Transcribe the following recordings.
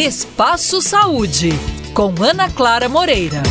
Espaço Saúde, com Ana Clara Moreira.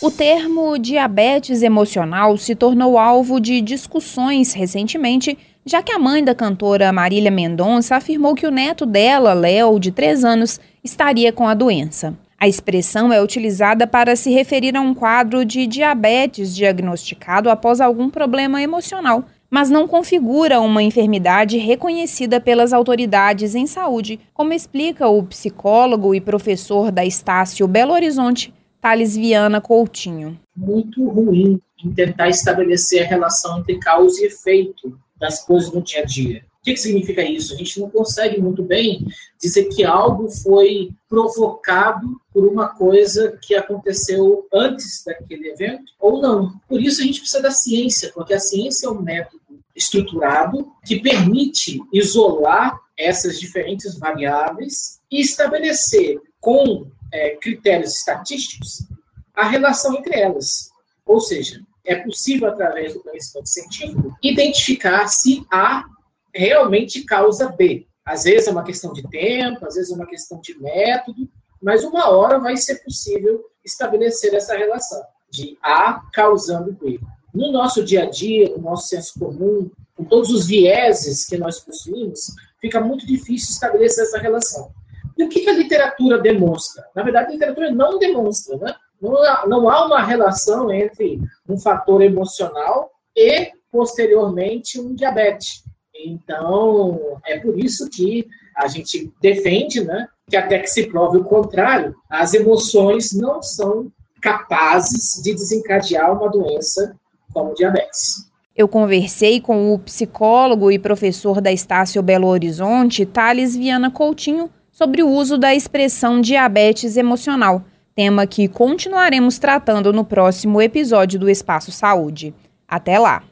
O termo diabetes emocional se tornou alvo de discussões recentemente, já que a mãe da cantora Marília Mendonça afirmou que o neto dela, Léo, de 3 anos, estaria com a doença. A expressão é utilizada para se referir a um quadro de diabetes diagnosticado após algum problema emocional, mas não configura uma enfermidade reconhecida pelas autoridades em saúde, como explica o psicólogo e professor da Estácio Belo Horizonte, Thales Viana Coutinho. Muito ruim em tentar estabelecer a relação entre causa e efeito das coisas no dia a dia. O que, que significa isso? A gente não consegue muito bem dizer que algo foi provocado por uma coisa que aconteceu antes daquele evento ou não. Por isso a gente precisa da ciência, porque a ciência é um método estruturado que permite isolar essas diferentes variáveis e estabelecer com é, critérios estatísticos a relação entre elas. Ou seja, é possível, através do conhecimento científico, identificar se há realmente causa B. Às vezes é uma questão de tempo, às vezes é uma questão de método, mas uma hora vai ser possível estabelecer essa relação de A causando B. No nosso dia a dia, no nosso senso comum, com todos os vieses que nós possuímos, fica muito difícil estabelecer essa relação. E o que a literatura demonstra? Na verdade, a literatura não demonstra, né? Não há, uma relação entre um fator emocional e, posteriormente, um diabetes. Então, é por isso que a gente defende, né, que até que se prove o contrário, as emoções não são capazes de desencadear uma doença como diabetes. Eu conversei com o psicólogo e professor da Estácio Belo Horizonte, Thales Viana Coutinho, sobre o uso da expressão diabetes emocional, tema que continuaremos tratando no próximo episódio do Espaço Saúde. Até lá!